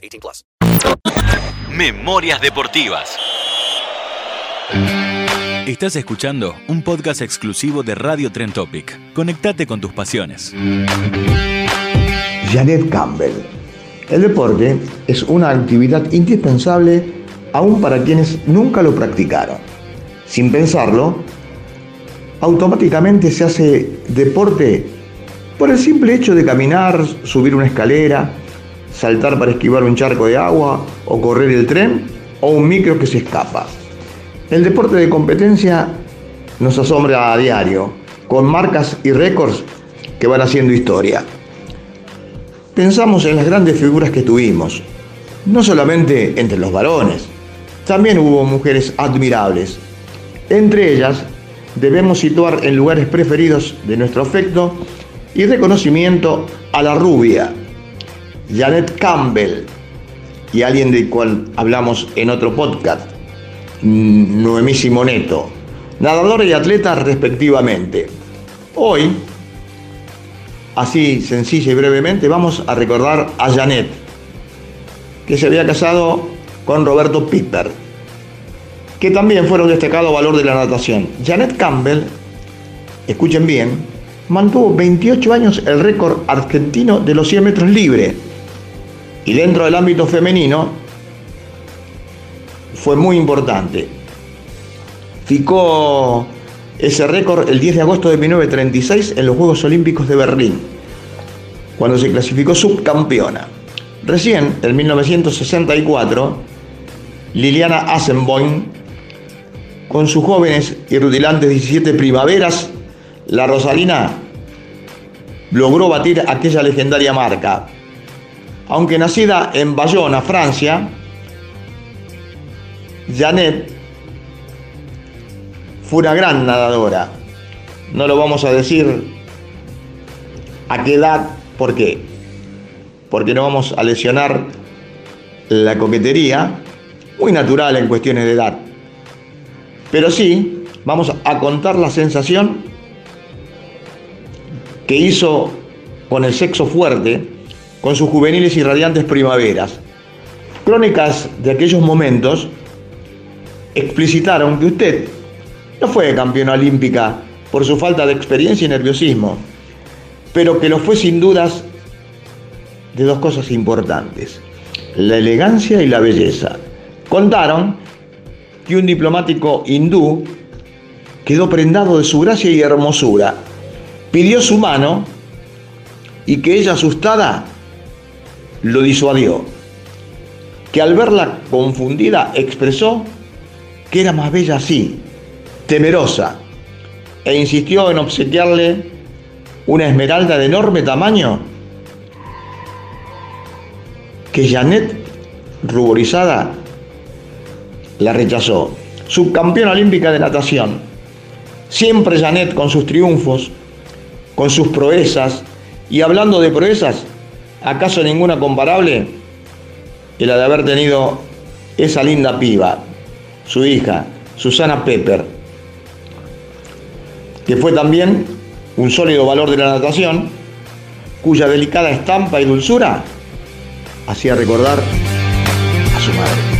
18 plus. Memorias Deportivas. Estás escuchando un podcast exclusivo de Radio Tren Topic. Conectate con tus pasiones. Janet Campbell. El deporte es una actividad indispensable aún para quienes nunca lo practicaron. Sin pensarlo, automáticamente se hace deporte por el simple hecho de caminar, subir una escalera, saltar para esquivar un charco de agua o correr el tren o un micro que se escapa. El deporte de competencia nos asombra a diario, con marcas y récords que van haciendo historia. Pensamos en las grandes figuras que tuvimos, no solamente entre los varones, también hubo mujeres admirables. Entre ellas, debemos situar en lugares preferidos de nuestro afecto y reconocimiento a la rubia, Janet Campbell, y alguien del cual hablamos en otro podcast, Noemí Simoneto, nadadora y atleta respectivamente. Hoy, así sencilla y brevemente, vamos a recordar a Janet, que se había casado con Roberto Piper, que también fueron un destacado valor de la natación. Janet Campbell, escuchen bien, mantuvo 28 años el récord argentino de los 100 metros libre. Y dentro del ámbito femenino fue muy importante. Ficó ese récord el 10 de agosto de 1936 en los Juegos Olímpicos de Berlín, cuando se clasificó subcampeona. Recién, en 1964, Liliana Assenboim, con sus jóvenes y rutilantes 17 primaveras, la Rosarina logró batir aquella legendaria marca. Aunque nacida en Bayona, Francia, Janet fue una gran nadadora. No lo vamos a decir a qué edad, ¿por qué? Porque no vamos a lesionar la coquetería, muy natural en cuestiones de edad. Pero sí, vamos a contar la sensación que hizo con el sexo fuerte, con sus juveniles y radiantes primaveras. Crónicas de aquellos momentos explicitaron que usted no fue campeona olímpica por su falta de experiencia y nerviosismo, pero que lo fue sin dudas de dos cosas importantes, la elegancia y la belleza. Contaron que un diplomático hindú quedó prendado de su gracia y hermosura, pidió su mano y que ella asustada lo disuadió, que al verla confundida expresó que era más bella así, temerosa, e insistió en obsequiarle una esmeralda de enorme tamaño que Janet, ruborizada, la rechazó. Subcampeona olímpica de natación. Siempre Janet con sus triunfos, con sus proezas. Y hablando de proezas, ¿acaso ninguna comparable? Y la de haber tenido esa linda piba, su hija, Susana Pepper, que fue también un sólido valor de la natación, cuya delicada estampa y dulzura hacía recordar a su madre.